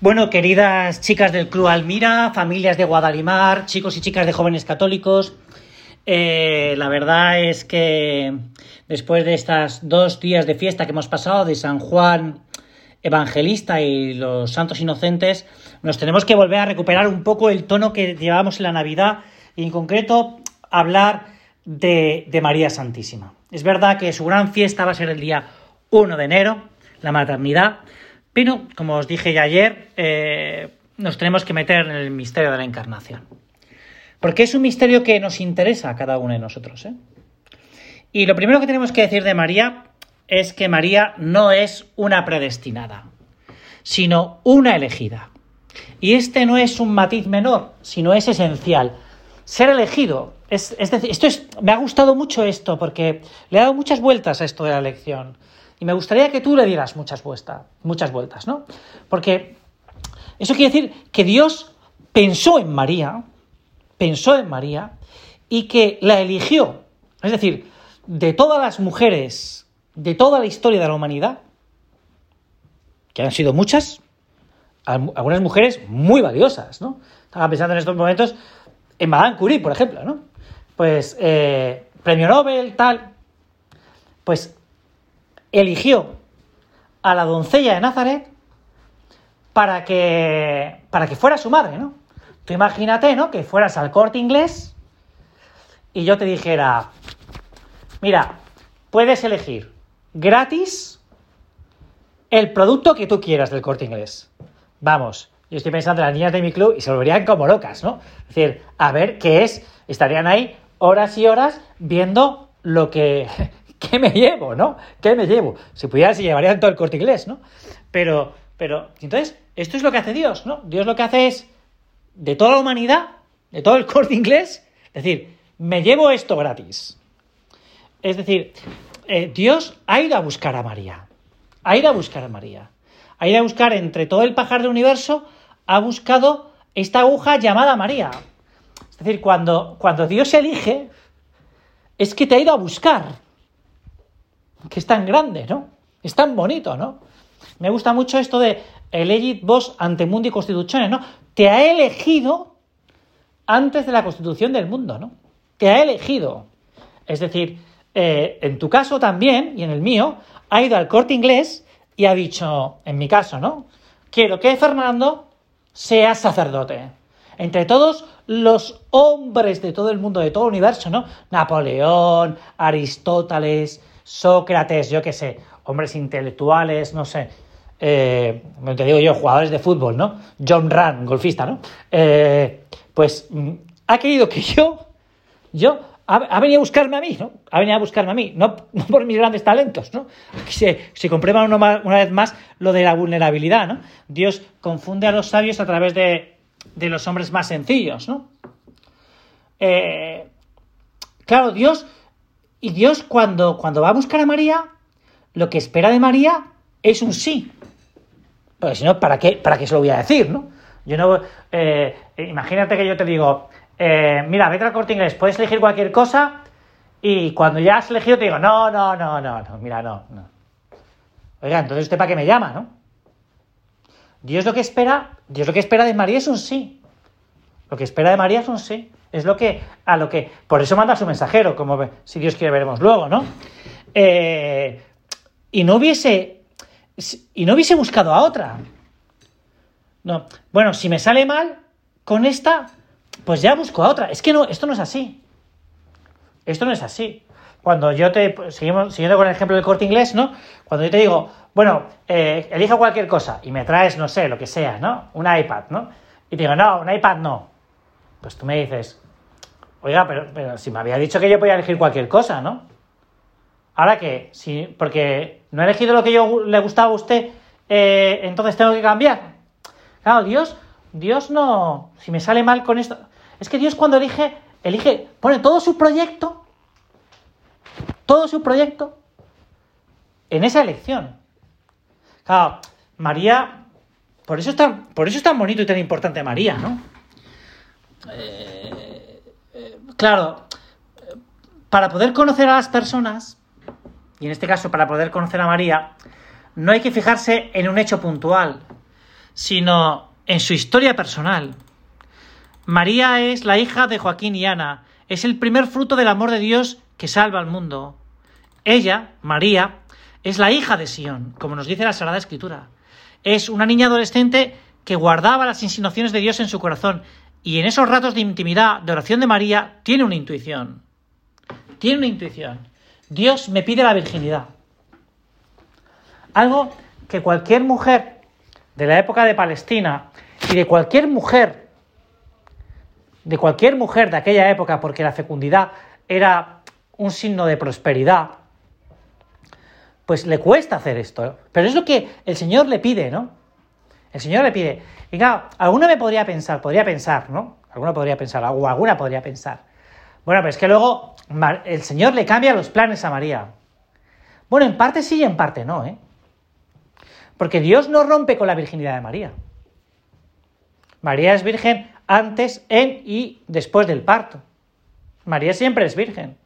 Bueno, queridas chicas del Club Almira, familias de Guadalimar, chicos y chicas de jóvenes católicos, eh, la verdad es que después de estos dos días de fiesta que hemos pasado de San Juan Evangelista y los Santos Inocentes, nos tenemos que volver a recuperar un poco el tono que llevábamos en la Navidad y en concreto hablar de, de María Santísima. Es verdad que su gran fiesta va a ser el día 1 de enero, la maternidad, pero, como os dije ya ayer, eh, nos tenemos que meter en el misterio de la encarnación. Porque es un misterio que nos interesa a cada uno de nosotros. ¿eh? Y lo primero que tenemos que decir de María es que María no es una predestinada, sino una elegida. Y este no es un matiz menor, sino es esencial. Ser elegido. Es, decir, esto es, me ha gustado mucho esto porque le he dado muchas vueltas a esto de la elección. Y me gustaría que tú le dieras muchas vueltas, muchas vueltas, ¿no? Porque eso quiere decir que Dios pensó en María, pensó en María y que la eligió. Es decir, de todas las mujeres de toda la historia de la humanidad, que han sido muchas, algunas mujeres muy valiosas, ¿no? Estaba pensando en estos momentos en Madame Curie, por ejemplo, ¿no? Pues eh, premio Nobel, tal. Pues eligió a la doncella de Nazaret para que, para que fuera su madre, ¿no? Tú imagínate, ¿no? Que fueras al corte inglés y yo te dijera, mira, puedes elegir gratis el producto que tú quieras del corte inglés. Vamos, yo estoy pensando en las niñas de mi club y se volverían como locas, ¿no? Es decir, a ver qué es, estarían ahí horas y horas viendo lo que, ¿qué me llevo, no? ¿Qué me llevo? Si pudiera, se llevarían todo el corte inglés, ¿no? Pero, pero, entonces, esto es lo que hace Dios, ¿no? Dios lo que hace es, de toda la humanidad, de todo el corte inglés, decir, me llevo esto gratis. Es decir, eh, Dios ha ido a buscar a María. Ha ido a buscar a María. Ha ido a buscar entre todo el pajar del universo, ha buscado esta aguja llamada María. Es decir, cuando, cuando Dios elige, es que te ha ido a buscar que es tan grande, ¿no? Es tan bonito, ¿no? Me gusta mucho esto de elegit vos ante mundi constituciones, ¿no? Te ha elegido antes de la constitución del mundo, ¿no? Te ha elegido. Es decir, eh, en tu caso también, y en el mío, ha ido al corte inglés y ha dicho, en mi caso, ¿no? Quiero que Fernando sea sacerdote. Entre todos los hombres de todo el mundo, de todo el universo, ¿no? Napoleón, Aristóteles, Sócrates, yo qué sé, hombres intelectuales, no sé, eh, te digo yo, jugadores de fútbol, ¿no? John Run, golfista, ¿no? Eh, pues mm, ha querido que yo, yo, ha, venido a buscarme a mí, ¿no? Ha venido a buscarme a mí, no, por mis grandes talentos, ¿no? Se, se comprueba una, vez más lo de la vulnerabilidad, ¿no? Dios confunde a los sabios a través de, de los hombres más sencillos, ¿no? Eh, claro, Dios y Dios cuando, cuando va a buscar a María, lo que espera de María es un sí. Porque si no, ¿para qué, ¿para qué se lo voy a decir, no? Yo no... Eh, imagínate que yo te digo, eh, mira, vete al corte inglés, puedes elegir cualquier cosa y cuando ya has elegido te digo, no, no, no, no, no, mira, no, no. Oiga, entonces usted para qué me llama, ¿no? Dios lo que espera, Dios lo que espera de María es un sí. Lo que espera de María es un sí. Es lo que, a lo que, por eso manda su mensajero, como si Dios quiere veremos luego, ¿no? Eh, y no hubiese, y no hubiese buscado a otra. No, bueno, si me sale mal con esta, pues ya busco a otra. Es que no, esto no es así. Esto no es así. Cuando yo te, seguimos, siguiendo con el ejemplo del corte inglés, ¿no? Cuando yo te digo, bueno, eh, cualquier cosa y me traes, no sé, lo que sea, ¿no? Un iPad, ¿no? Y te digo, no, un iPad no. Pues tú me dices, oiga, pero, si me había dicho que yo podía elegir cualquier cosa, ¿no? Ahora que, si, porque no he elegido lo que yo le gustaba a usted, eh, entonces tengo que cambiar. Claro, Dios, Dios no, si me sale mal con esto, es que Dios cuando elige, elige, pone todo su proyecto, todo su proyecto en esa elección. Claro, María, por eso es tan, por eso es tan bonito y tan importante María, ¿no? Eh, claro, para poder conocer a las personas, y en este caso para poder conocer a María, no hay que fijarse en un hecho puntual, sino en su historia personal. María es la hija de Joaquín y Ana, es el primer fruto del amor de Dios que salva al mundo. Ella, María, es la hija de Sión, como nos dice la Sagrada Escritura. Es una niña adolescente que guardaba las insinuaciones de Dios en su corazón y en esos ratos de intimidad, de oración de María, tiene una intuición. Tiene una intuición. Dios me pide la virginidad. Algo que cualquier mujer de la época de Palestina y de cualquier mujer, de cualquier mujer de aquella época, porque la fecundidad era un signo de prosperidad, pues le cuesta hacer esto. Pero es lo que el Señor le pide, ¿no? El Señor le pide. Venga, alguna me podría pensar, podría pensar, ¿no? Alguna podría pensar, o alguna podría pensar. Bueno, pero es que luego el Señor le cambia los planes a María. Bueno, en parte sí y en parte no, ¿eh? Porque Dios no rompe con la virginidad de María. María es virgen antes, en y después del parto. María siempre es virgen.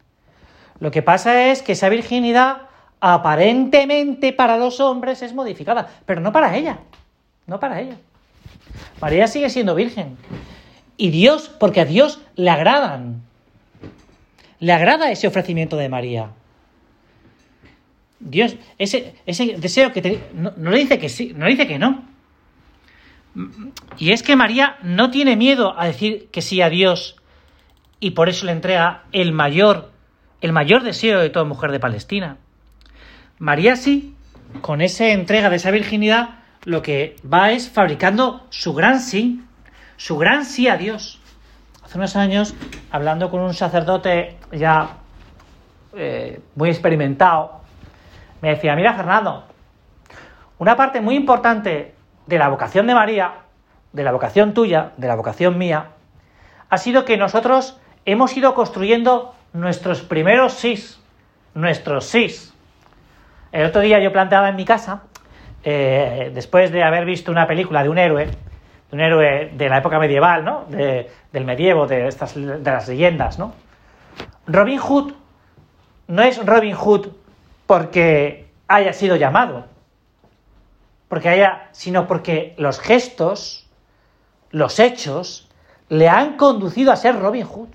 Lo que pasa es que esa virginidad aparentemente para los hombres es modificada, pero no para ella. No para ella. María sigue siendo virgen. Y Dios, porque a Dios le agradan. Le agrada ese ofrecimiento de María. Dios, ese, ese deseo que te, no, le dice que sí, no le dice que no. Y es que María no tiene miedo a decir que sí a Dios y por eso le entrega el mayor, el mayor deseo de toda mujer de Palestina. María sí, con esa entrega de esa virginidad, lo que va es fabricando su gran sí, su gran sí a Dios. Hace unos años, hablando con un sacerdote ya eh, muy experimentado, me decía, mira Fernando, una parte muy importante de la vocación de María, de la vocación tuya, de la vocación mía, ha sido que nosotros hemos ido construyendo nuestros primeros sís, nuestros sís. El otro día yo planteaba en mi casa eh, después de haber visto una película de un héroe, de un héroe de la época medieval, ¿no? del medievo, de, estas, de las leyendas, ¿no? Robin Hood no es Robin Hood porque haya sido llamado, porque haya, sino porque los gestos, los hechos, le han conducido a ser Robin Hood.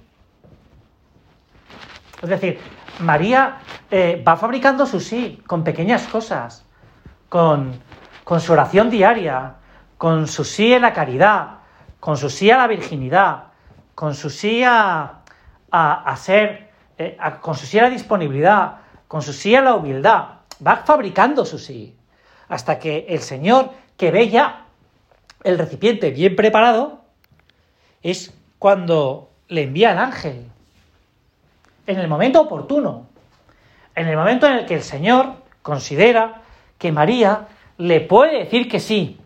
Es decir, María eh, va fabricando su sí con pequeñas cosas con, su oración diaria, con su sí a la caridad, con su sí a la virginidad, con su sí a, ser, eh, con su sí a la disponibilidad, con su sí a la humildad. Va fabricando su sí. Hasta que el Señor, que ve ya el recipiente bien preparado, es cuando le envía el ángel. En el momento oportuno. En el momento en el que el Señor considera que María le puede decir que sí.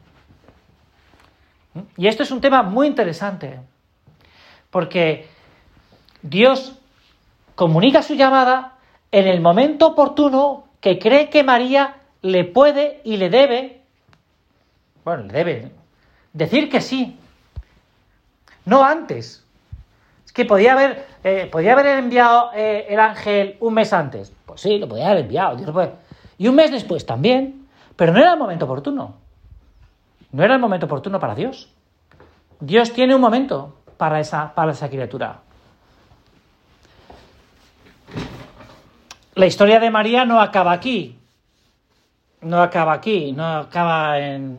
Y esto es un tema muy interesante, porque Dios comunica su llamada en el momento oportuno que cree que María le puede y le debe, bueno, le debe decir que sí, no antes. Es que podía haber, eh, podía haber enviado eh, el ángel un mes antes. Pues sí, lo podía haber enviado. Dios puede. Y un mes después también. Pero no era el momento oportuno. No era el momento oportuno para Dios. Dios tiene un momento para esa, para esa criatura. La historia de María no acaba aquí. No acaba aquí, no acaba en,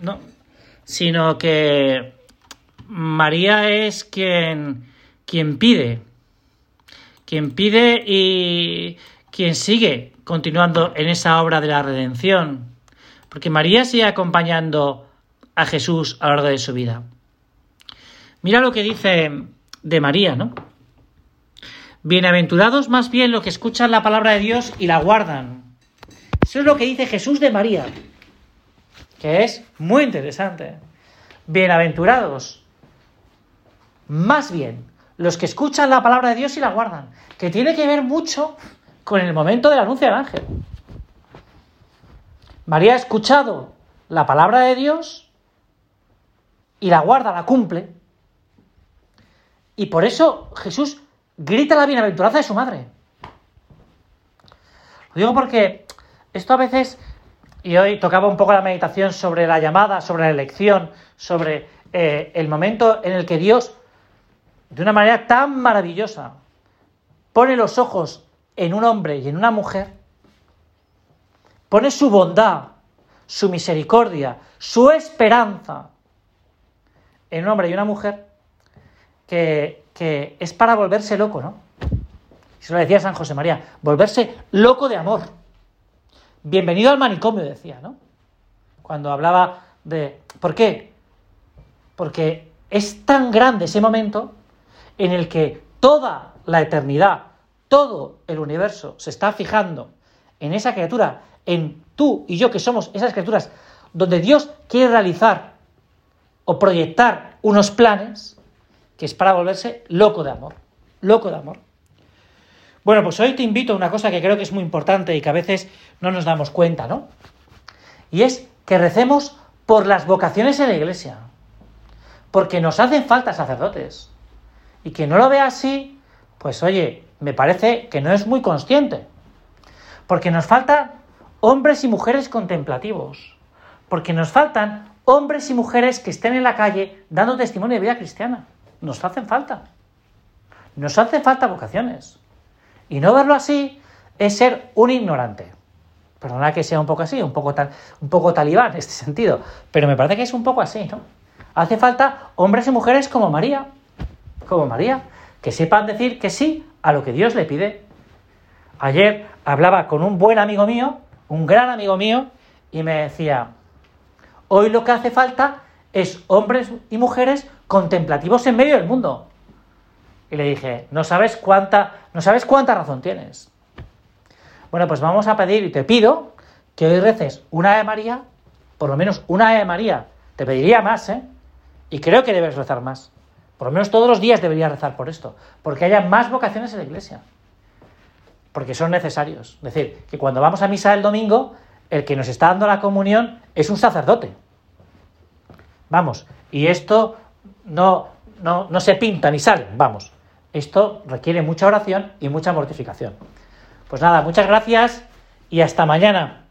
no, sino que María es quien, quien pide, quien pide y quien sigue continuando en esa obra de la redención, porque María sigue acompañando a Jesús a lo largo de su vida. Mira lo que dice de María, ¿no? Bienaventurados más bien los que escuchan la palabra de Dios y la guardan. Eso es lo que dice Jesús de María, que es muy interesante. Bienaventurados más bien los que escuchan la palabra de Dios y la guardan, que tiene que ver mucho con el momento del anuncio del ángel. María ha escuchado la palabra de Dios y la guarda, la cumple. Y por eso Jesús grita la bienaventuranza de su madre. Lo digo porque esto a veces y hoy tocaba un poco la meditación sobre la llamada, sobre la elección, sobre eh, el momento en el que Dios, de una manera tan maravillosa, pone los ojos en un hombre y en una mujer, pone su bondad, su misericordia, su esperanza en un hombre y una mujer, que, que es para volverse loco, ¿no? Se lo decía San José María, volverse loco de amor. Bienvenido al manicomio, decía, ¿no? Cuando hablaba de... ¿Por qué? Porque es tan grande ese momento en el que toda la eternidad, todo el universo se está fijando en esa criatura, en tú y yo que somos esas criaturas, donde Dios quiere realizar o proyectar unos planes que es para volverse loco de amor, loco de amor. Bueno, pues hoy te invito a una cosa que creo que es muy importante y que a veces no nos damos cuenta, ¿no? Y es que recemos por las vocaciones en la iglesia. Porque nos hacen falta sacerdotes. Y que no lo vea así, pues oye, me parece que no es muy consciente. Porque nos faltan hombres y mujeres contemplativos. Porque nos faltan hombres y mujeres que estén en la calle dando testimonio de vida cristiana. Nos hacen falta. Nos hacen falta vocaciones. Y no verlo así es ser un ignorante. Perdona que sea un poco así, un poco, tal, un poco talibán en este sentido, pero me parece que es un poco así, ¿no? Hace falta hombres y mujeres como María, como María, que sepan decir que sí a lo que Dios le pide. Ayer hablaba con un buen amigo mío, un gran amigo mío, y me decía, hoy lo que hace falta es hombres y mujeres contemplativos en medio del mundo. Y le dije, no sabes cuánta, no sabes cuánta razón tienes. Bueno, pues vamos a pedir y te pido que hoy reces una de María, por lo menos una de María. Te pediría más, ¿eh? Y creo que debes rezar más. Por lo menos todos los días deberías rezar por esto, porque haya más vocaciones en la iglesia. Porque son necesarios. Es decir, que cuando vamos a misa el domingo, el que nos está dando la comunión es un sacerdote. Vamos, y esto no, no, no se pinta ni sale, vamos. Esto requiere mucha oración y mucha mortificación. Pues nada, muchas gracias y hasta mañana.